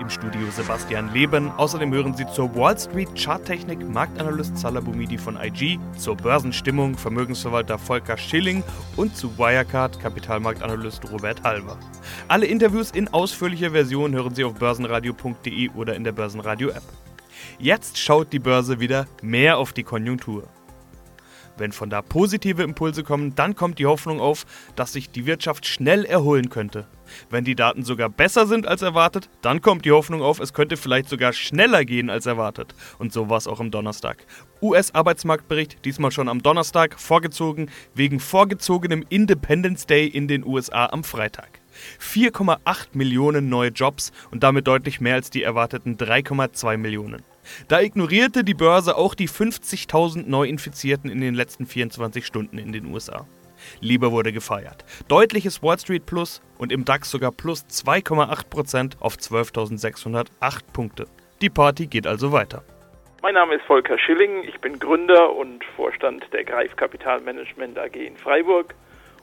Im Studio Sebastian Leben. Außerdem hören Sie zur Wall Street Charttechnik Marktanalyst Salah Boumidi von IG, zur Börsenstimmung Vermögensverwalter Volker Schilling und zu Wirecard Kapitalmarktanalyst Robert Halver. Alle Interviews in ausführlicher Version hören Sie auf börsenradio.de oder in der Börsenradio App. Jetzt schaut die Börse wieder mehr auf die Konjunktur. Wenn von da positive Impulse kommen, dann kommt die Hoffnung auf, dass sich die Wirtschaft schnell erholen könnte. Wenn die Daten sogar besser sind als erwartet, dann kommt die Hoffnung auf, es könnte vielleicht sogar schneller gehen als erwartet. Und so war es auch am Donnerstag. US-Arbeitsmarktbericht, diesmal schon am Donnerstag, vorgezogen wegen vorgezogenem Independence Day in den USA am Freitag. 4,8 Millionen neue Jobs und damit deutlich mehr als die erwarteten 3,2 Millionen. Da ignorierte die Börse auch die 50.000 Neuinfizierten in den letzten 24 Stunden in den USA. Lieber wurde gefeiert. Deutliches Wall Street Plus und im DAX sogar plus 2,8% auf 12.608 Punkte. Die Party geht also weiter. Mein Name ist Volker Schilling, ich bin Gründer und Vorstand der Greif Kapitalmanagement AG in Freiburg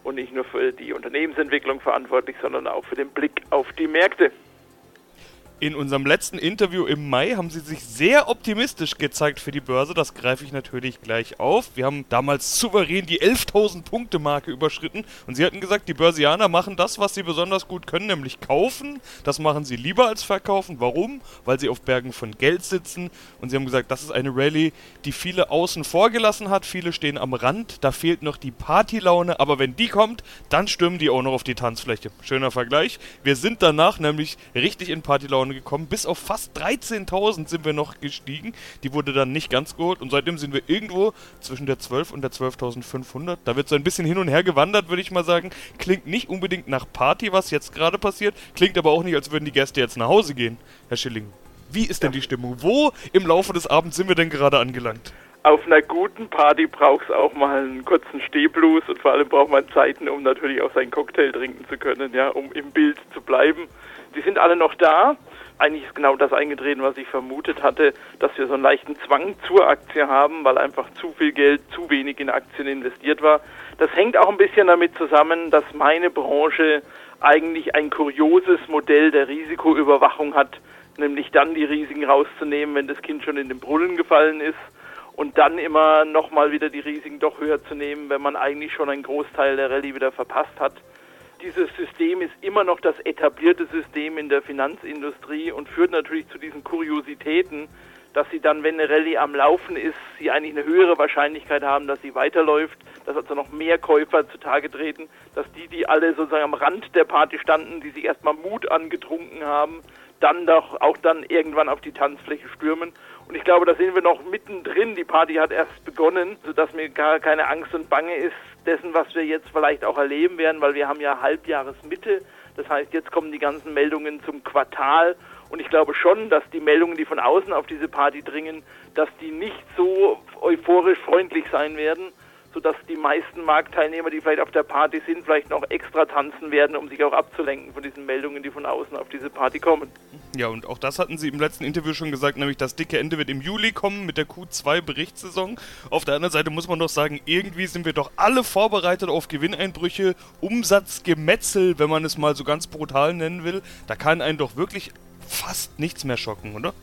und nicht nur für die Unternehmensentwicklung verantwortlich, sondern auch für den Blick auf die Märkte. In unserem letzten Interview im Mai haben sie sich sehr optimistisch gezeigt für die Börse. Das greife ich natürlich gleich auf. Wir haben damals souverän die 11.000 Punkte Marke überschritten und sie hatten gesagt, die Börsianer machen das, was sie besonders gut können, nämlich kaufen. Das machen sie lieber als verkaufen. Warum? Weil sie auf Bergen von Geld sitzen und sie haben gesagt, das ist eine Rallye, die viele außen vor gelassen hat. Viele stehen am Rand, da fehlt noch die Partylaune, aber wenn die kommt, dann stürmen die auch noch auf die Tanzfläche. Schöner Vergleich. Wir sind danach nämlich richtig in Partylaune gekommen. Bis auf fast 13.000 sind wir noch gestiegen. Die wurde dann nicht ganz geholt und seitdem sind wir irgendwo zwischen der 12 und der 12.500. Da wird so ein bisschen hin und her gewandert, würde ich mal sagen. Klingt nicht unbedingt nach Party, was jetzt gerade passiert. Klingt aber auch nicht, als würden die Gäste jetzt nach Hause gehen, Herr Schilling. Wie ist denn die Stimmung? Wo im Laufe des Abends sind wir denn gerade angelangt? Auf einer guten Party braucht es auch mal einen kurzen Stehblues und vor allem braucht man Zeiten, um natürlich auch seinen Cocktail trinken zu können, ja, um im Bild zu bleiben. Die sind alle noch da eigentlich ist genau das eingetreten, was ich vermutet hatte, dass wir so einen leichten Zwang zur Aktie haben, weil einfach zu viel Geld zu wenig in Aktien investiert war. Das hängt auch ein bisschen damit zusammen, dass meine Branche eigentlich ein kurioses Modell der Risikoüberwachung hat, nämlich dann die Risiken rauszunehmen, wenn das Kind schon in den Brunnen gefallen ist und dann immer nochmal wieder die Risiken doch höher zu nehmen, wenn man eigentlich schon einen Großteil der Rallye wieder verpasst hat dieses System ist immer noch das etablierte System in der Finanzindustrie und führt natürlich zu diesen Kuriositäten, dass sie dann, wenn eine Rallye am Laufen ist, sie eigentlich eine höhere Wahrscheinlichkeit haben, dass sie weiterläuft, dass also noch mehr Käufer zutage treten, dass die, die alle sozusagen am Rand der Party standen, die sich erstmal Mut angetrunken haben, dann doch auch dann irgendwann auf die Tanzfläche stürmen. Und ich glaube, da sind wir noch mittendrin. Die Party hat erst begonnen, sodass mir gar keine Angst und Bange ist dessen, was wir jetzt vielleicht auch erleben werden, weil wir haben ja Halbjahresmitte. Das heißt, jetzt kommen die ganzen Meldungen zum Quartal. Und ich glaube schon, dass die Meldungen, die von außen auf diese Party dringen, dass die nicht so euphorisch freundlich sein werden, sodass die meisten Marktteilnehmer, die vielleicht auf der Party sind, vielleicht noch extra tanzen werden, um sich auch abzulenken von diesen Meldungen, die von außen auf diese Party kommen. Ja, und auch das hatten Sie im letzten Interview schon gesagt, nämlich das dicke Ende wird im Juli kommen mit der Q2-Berichtssaison. Auf der anderen Seite muss man doch sagen, irgendwie sind wir doch alle vorbereitet auf Gewinneinbrüche, Umsatzgemetzel, wenn man es mal so ganz brutal nennen will. Da kann einen doch wirklich fast nichts mehr schocken, oder?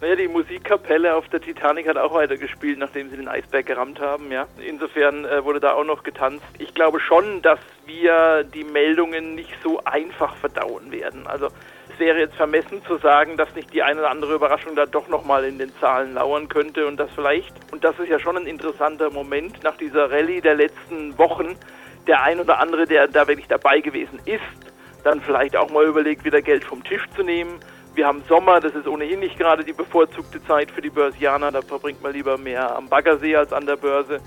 Naja, die Musikkapelle auf der Titanic hat auch weitergespielt, nachdem sie den Eisberg gerammt haben, ja. Insofern äh, wurde da auch noch getanzt. Ich glaube schon, dass wir die Meldungen nicht so einfach verdauen werden. Also es wäre jetzt vermessen zu sagen, dass nicht die eine oder andere Überraschung da doch nochmal in den Zahlen lauern könnte und das vielleicht, und das ist ja schon ein interessanter Moment nach dieser Rallye der letzten Wochen, der ein oder andere, der da wirklich dabei gewesen ist, dann vielleicht auch mal überlegt, wieder Geld vom Tisch zu nehmen wir haben Sommer, das ist ohnehin nicht gerade die bevorzugte Zeit für die Börsianer, da verbringt man lieber mehr am Baggersee als an der Börse.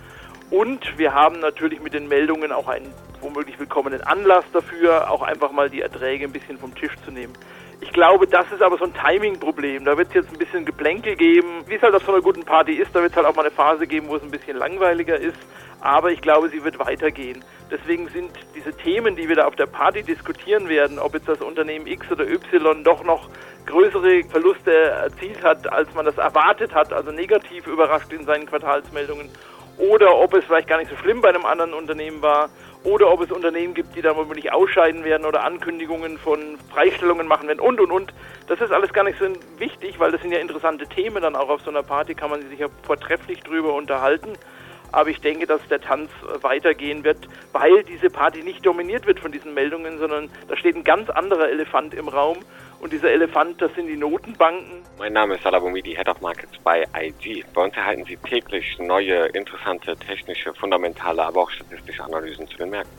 Und wir haben natürlich mit den Meldungen auch einen womöglich willkommenen Anlass dafür, auch einfach mal die Erträge ein bisschen vom Tisch zu nehmen. Ich glaube, das ist aber so ein Timing-Problem. Da wird es jetzt ein bisschen Geplänkel geben. Wie es halt auf so einer guten Party ist, da wird es halt auch mal eine Phase geben, wo es ein bisschen langweiliger ist. Aber ich glaube, sie wird weitergehen. Deswegen sind diese Themen, die wir da auf der Party diskutieren werden, ob jetzt das Unternehmen X oder Y doch noch größere Verluste erzielt hat, als man das erwartet hat, also negativ überrascht in seinen Quartalsmeldungen, oder ob es vielleicht gar nicht so schlimm bei einem anderen Unternehmen war, oder ob es Unternehmen gibt, die da womöglich ausscheiden werden oder Ankündigungen von Freistellungen machen werden und und und. Das ist alles gar nicht so wichtig, weil das sind ja interessante Themen dann auch auf so einer Party, kann man sich ja vortrefflich drüber unterhalten. Aber ich denke, dass der Tanz weitergehen wird, weil diese Party nicht dominiert wird von diesen Meldungen, sondern da steht ein ganz anderer Elefant im Raum. Und dieser Elefant, das sind die Notenbanken. Mein Name ist Salabomidi, Head of Markets bei IG. Bei uns erhalten Sie täglich neue, interessante technische, fundamentale, aber auch statistische Analysen zu den Märkten.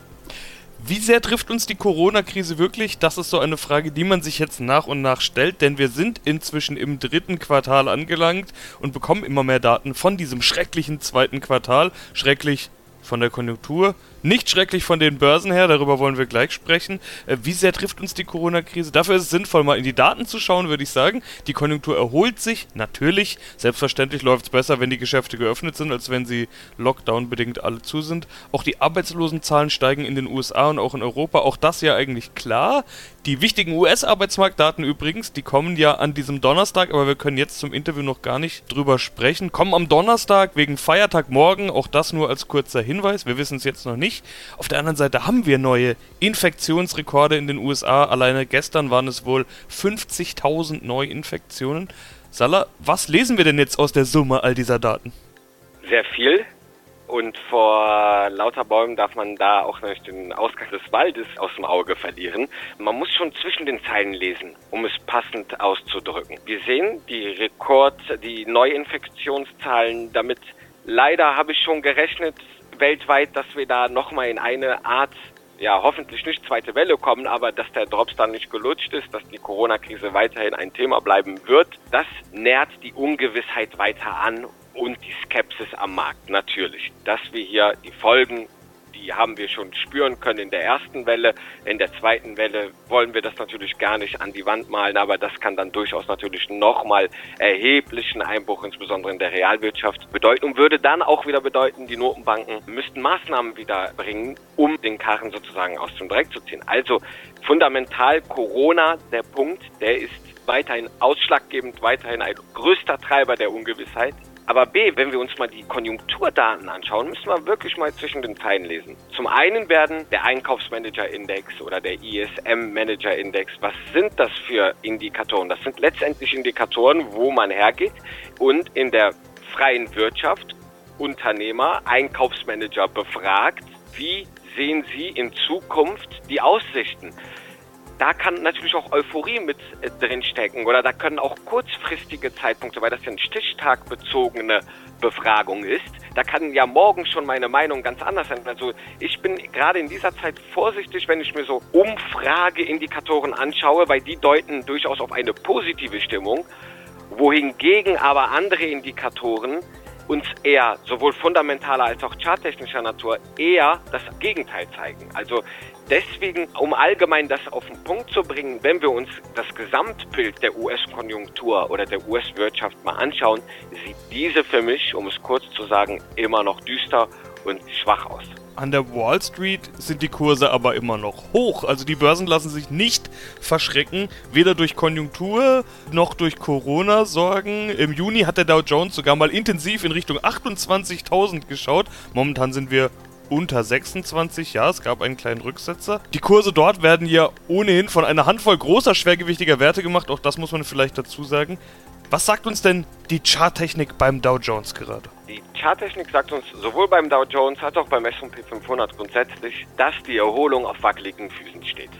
Wie sehr trifft uns die Corona-Krise wirklich? Das ist so eine Frage, die man sich jetzt nach und nach stellt, denn wir sind inzwischen im dritten Quartal angelangt und bekommen immer mehr Daten von diesem schrecklichen zweiten Quartal. Schrecklich von der Konjunktur, nicht schrecklich von den Börsen her, darüber wollen wir gleich sprechen. Äh, wie sehr trifft uns die Corona-Krise? Dafür ist es sinnvoll, mal in die Daten zu schauen, würde ich sagen. Die Konjunktur erholt sich, natürlich. Selbstverständlich läuft es besser, wenn die Geschäfte geöffnet sind, als wenn sie Lockdown-bedingt alle zu sind. Auch die Arbeitslosenzahlen steigen in den USA und auch in Europa. Auch das ja eigentlich klar. Die wichtigen US-Arbeitsmarktdaten übrigens, die kommen ja an diesem Donnerstag, aber wir können jetzt zum Interview noch gar nicht drüber sprechen. Kommen am Donnerstag wegen Feiertag morgen, auch das nur als kurzer Hinweis. Wir wissen es jetzt noch nicht nicht. Auf der anderen Seite haben wir neue Infektionsrekorde in den USA. Alleine gestern waren es wohl 50.000 Neuinfektionen. Salah, was lesen wir denn jetzt aus der Summe all dieser Daten? Sehr viel. Und vor lauter Bäumen darf man da auch nicht den Ausgang des Waldes aus dem Auge verlieren. Man muss schon zwischen den Zeilen lesen, um es passend auszudrücken. Wir sehen die Rekord, die Neuinfektionszahlen. Damit leider habe ich schon gerechnet, weltweit, dass wir da nochmal in eine Art, ja, hoffentlich nicht zweite Welle kommen, aber dass der Drops dann nicht gelutscht ist, dass die Corona-Krise weiterhin ein Thema bleiben wird, das nährt die Ungewissheit weiter an und die Skepsis am Markt natürlich. Dass wir hier die Folgen die haben wir schon spüren können in der ersten Welle. In der zweiten Welle wollen wir das natürlich gar nicht an die Wand malen, aber das kann dann durchaus natürlich nochmal erheblichen Einbruch, insbesondere in der Realwirtschaft, bedeuten und würde dann auch wieder bedeuten, die Notenbanken müssten Maßnahmen wieder bringen, um den Karren sozusagen aus dem Dreck zu ziehen. Also fundamental Corona, der Punkt, der ist weiterhin ausschlaggebend, weiterhin ein größter Treiber der Ungewissheit. Aber B, wenn wir uns mal die Konjunkturdaten anschauen, müssen wir wirklich mal zwischen den Zeilen lesen. Zum einen werden der Einkaufsmanager-Index oder der ISM-Manager-Index, was sind das für Indikatoren? Das sind letztendlich Indikatoren, wo man hergeht und in der freien Wirtschaft Unternehmer, Einkaufsmanager befragt, wie sehen Sie in Zukunft die Aussichten? Da kann natürlich auch Euphorie mit äh, drin stecken oder da können auch kurzfristige Zeitpunkte, weil das ja eine stichtagbezogene Befragung ist. Da kann ja morgen schon meine Meinung ganz anders sein. Also ich bin gerade in dieser Zeit vorsichtig, wenn ich mir so Umfrageindikatoren anschaue, weil die deuten durchaus auf eine positive Stimmung, wohingegen aber andere Indikatoren uns eher sowohl fundamentaler als auch charttechnischer Natur eher das Gegenteil zeigen. Also deswegen, um allgemein das auf den Punkt zu bringen, wenn wir uns das Gesamtbild der US-Konjunktur oder der US-Wirtschaft mal anschauen, sieht diese für mich, um es kurz zu sagen, immer noch düster und schwach aus. An der Wall Street sind die Kurse aber immer noch hoch. Also die Börsen lassen sich nicht verschrecken, weder durch Konjunktur noch durch Corona-Sorgen. Im Juni hat der Dow Jones sogar mal intensiv in Richtung 28.000 geschaut. Momentan sind wir unter 26, ja, es gab einen kleinen Rücksetzer. Die Kurse dort werden ja ohnehin von einer Handvoll großer, schwergewichtiger Werte gemacht, auch das muss man vielleicht dazu sagen. Was sagt uns denn die Charttechnik beim Dow Jones gerade? Die Charttechnik sagt uns sowohl beim Dow Jones als auch beim S&P 500 grundsätzlich, dass die Erholung auf wackeligen Füßen steht.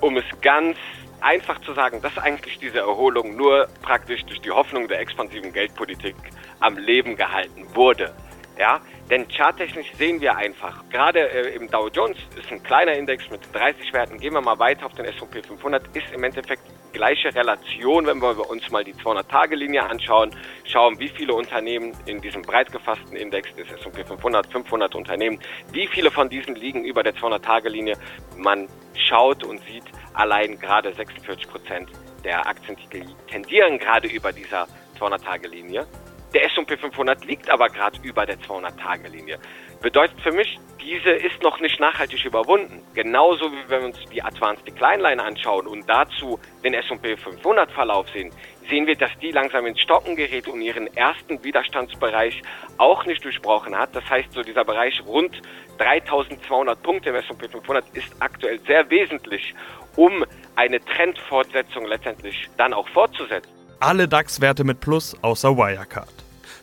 Um es ganz einfach zu sagen, dass eigentlich diese Erholung nur praktisch durch die Hoffnung der expansiven Geldpolitik am Leben gehalten wurde. Ja, denn charttechnisch sehen wir einfach, gerade äh, im Dow Jones ist ein kleiner Index mit 30 Werten, gehen wir mal weiter auf den S&P 500, ist im Endeffekt gleiche Relation, wenn wir uns mal die 200-Tage-Linie anschauen, schauen, wie viele Unternehmen in diesem breit gefassten Index des S&P 500, 500 Unternehmen, wie viele von diesen liegen über der 200-Tage-Linie. Man schaut und sieht allein gerade 46 Prozent der Aktientitel tendieren gerade über dieser 200-Tage-Linie. Der S&P 500 liegt aber gerade über der 200-Tage-Linie. Bedeutet für mich, diese ist noch nicht nachhaltig überwunden. Genauso wie wenn wir uns die Advanced Decline Line anschauen und dazu den S&P 500 Verlauf sehen, sehen wir, dass die langsam ins Stocken gerät und ihren ersten Widerstandsbereich auch nicht durchbrochen hat. Das heißt, so dieser Bereich rund 3200 Punkte im S&P 500 ist aktuell sehr wesentlich, um eine Trendfortsetzung letztendlich dann auch fortzusetzen. Alle DAX-Werte mit Plus außer Wirecard.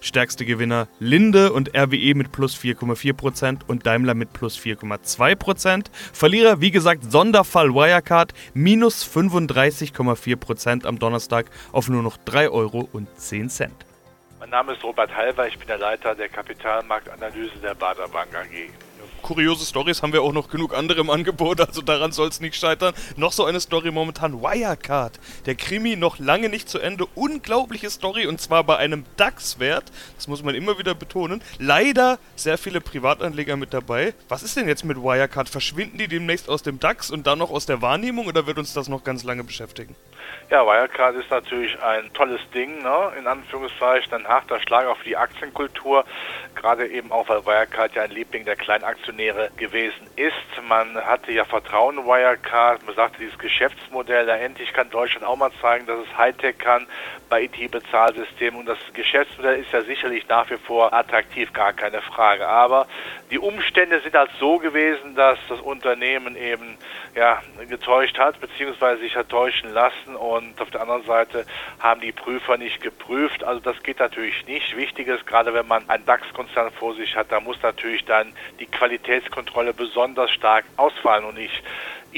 Stärkste Gewinner Linde und RWE mit plus 4,4% und Daimler mit plus 4,2%. Verlierer, wie gesagt, Sonderfall Wirecard minus 35,4% am Donnerstag auf nur noch 3,10 Euro. Mein Name ist Robert Halver, ich bin der Leiter der Kapitalmarktanalyse der Bader Bank AG kuriose Stories haben wir auch noch genug andere im Angebot, also daran soll es nicht scheitern. Noch so eine Story momentan, Wirecard. Der Krimi noch lange nicht zu Ende. Unglaubliche Story und zwar bei einem DAX-Wert, das muss man immer wieder betonen. Leider sehr viele Privatanleger mit dabei. Was ist denn jetzt mit Wirecard? Verschwinden die demnächst aus dem DAX und dann noch aus der Wahrnehmung oder wird uns das noch ganz lange beschäftigen? Ja, Wirecard ist natürlich ein tolles Ding, ne? in Anführungszeichen, ein harter Schlag auf die Aktienkultur, gerade eben auch, weil Wirecard ja ein Liebling der Kleinaktionäre gewesen ist. Man hatte ja Vertrauen in Wirecard, man sagte, dieses Geschäftsmodell, da endlich kann Deutschland auch mal zeigen, dass es Hightech kann bei IT-Bezahlsystemen und das Geschäftsmodell ist ja sicherlich nach wie vor attraktiv, gar keine Frage. Aber die Umstände sind halt so gewesen, dass das Unternehmen eben ja, getäuscht hat, beziehungsweise sich hat täuschen lassen und auf der anderen Seite haben die Prüfer nicht geprüft. Also das geht natürlich nicht. Wichtig ist, gerade wenn man einen DAX-Konzern vor sich hat, da muss natürlich dann die Qualitätskontrolle besonders stark ausfallen und ich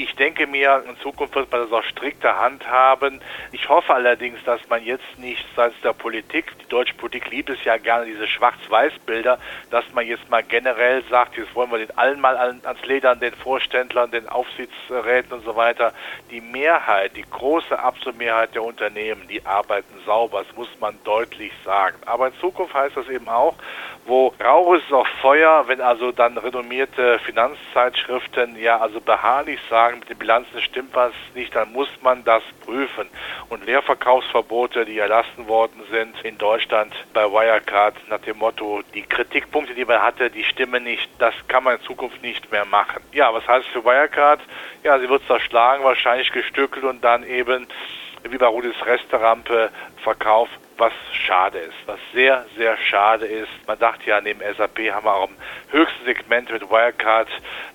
ich denke mir, in Zukunft wird man das auch strikter handhaben. Ich hoffe allerdings, dass man jetzt nicht seitens der Politik, die deutsche Politik liebt es ja gerne, diese Schwarz-Weiß-Bilder, dass man jetzt mal generell sagt, jetzt wollen wir den allen mal ans Ledern, den Vorständlern, den Aufsichtsräten und so weiter. Die Mehrheit, die große absolute Mehrheit der Unternehmen, die arbeiten sauber, das muss man deutlich sagen. Aber in Zukunft heißt das eben auch, wo Rauch ist auch Feuer, wenn also dann renommierte Finanzzeitschriften ja also beharrlich sagen, mit den Bilanzen stimmt was nicht, dann muss man das prüfen. Und Leerverkaufsverbote, die erlassen worden sind in Deutschland bei Wirecard nach dem Motto, die Kritikpunkte, die man hatte, die stimmen nicht, das kann man in Zukunft nicht mehr machen. Ja, was heißt für Wirecard? Ja, sie wird zerschlagen, wahrscheinlich gestückelt und dann eben wie bei Rudis Restaurante verkauft was schade ist, was sehr, sehr schade ist. Man dachte ja, neben SAP haben wir auch im höchsten Segment mit Wirecard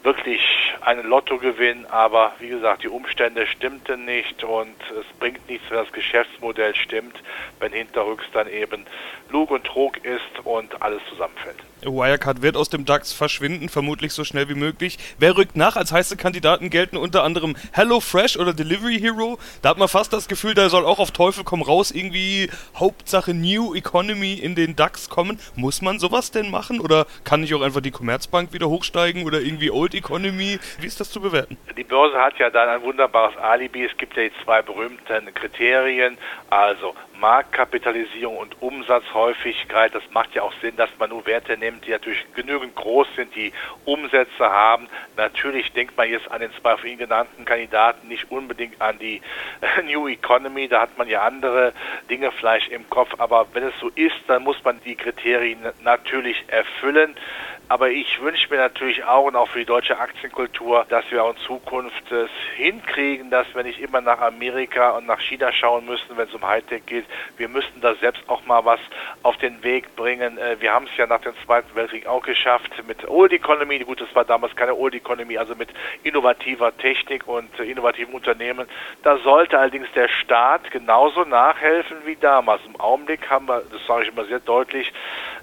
wirklich einen Lottogewinn, aber wie gesagt, die Umstände stimmten nicht und es bringt nichts, wenn das Geschäftsmodell stimmt, wenn hinterrücks dann eben Lug und Trug ist und alles zusammenfällt. Wirecard wird aus dem DAX verschwinden, vermutlich so schnell wie möglich. Wer rückt nach? Als heiße Kandidaten gelten unter anderem HelloFresh oder Delivery Hero. Da hat man fast das Gefühl, da soll auch auf Teufel komm raus irgendwie Hauptsache New Economy in den DAX kommen. Muss man sowas denn machen oder kann nicht auch einfach die Commerzbank wieder hochsteigen oder irgendwie Old Economy? Wie ist das zu bewerten? Die Börse hat ja dann ein wunderbares Alibi. Es gibt ja die zwei berühmten Kriterien, also Marktkapitalisierung und Umsatzhäufigkeit. Das macht ja auch Sinn, dass man nur Werte nimmt, die natürlich genügend groß sind, die Umsätze haben. Natürlich denkt man jetzt an den zwei von Ihnen genannten Kandidaten nicht unbedingt an die New Economy. Da hat man ja andere Dinge vielleicht im Kopf. Aber wenn es so ist, dann muss man die Kriterien natürlich erfüllen. Aber ich wünsche mir natürlich auch und auch für die deutsche Aktienkultur, dass wir auch in Zukunft es hinkriegen, dass wir nicht immer nach Amerika und nach China schauen müssen, wenn es um Hightech geht. Wir müssten da selbst auch mal was auf den Weg bringen. Äh, wir haben es ja nach dem Zweiten Weltkrieg auch geschafft mit Old Economy. Gut, das war damals keine Old Economy, also mit innovativer Technik und äh, innovativen Unternehmen. Da sollte allerdings der Staat genauso nachhelfen wie damals. Im Augenblick haben wir, das sage ich immer sehr deutlich,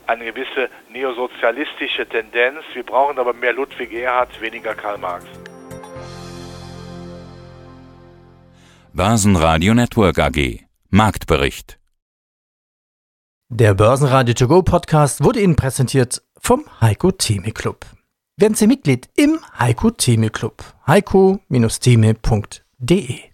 eine gewisse neosozialistische Tendenz. Wir brauchen aber mehr Ludwig Erhard, weniger Karl Marx. Börsenradio Network AG Marktbericht Der Börsenradio To Go Podcast wurde Ihnen präsentiert vom Heiko Theme Club. Werden Sie Mitglied im Heiko Theme Club. heiko-theme.de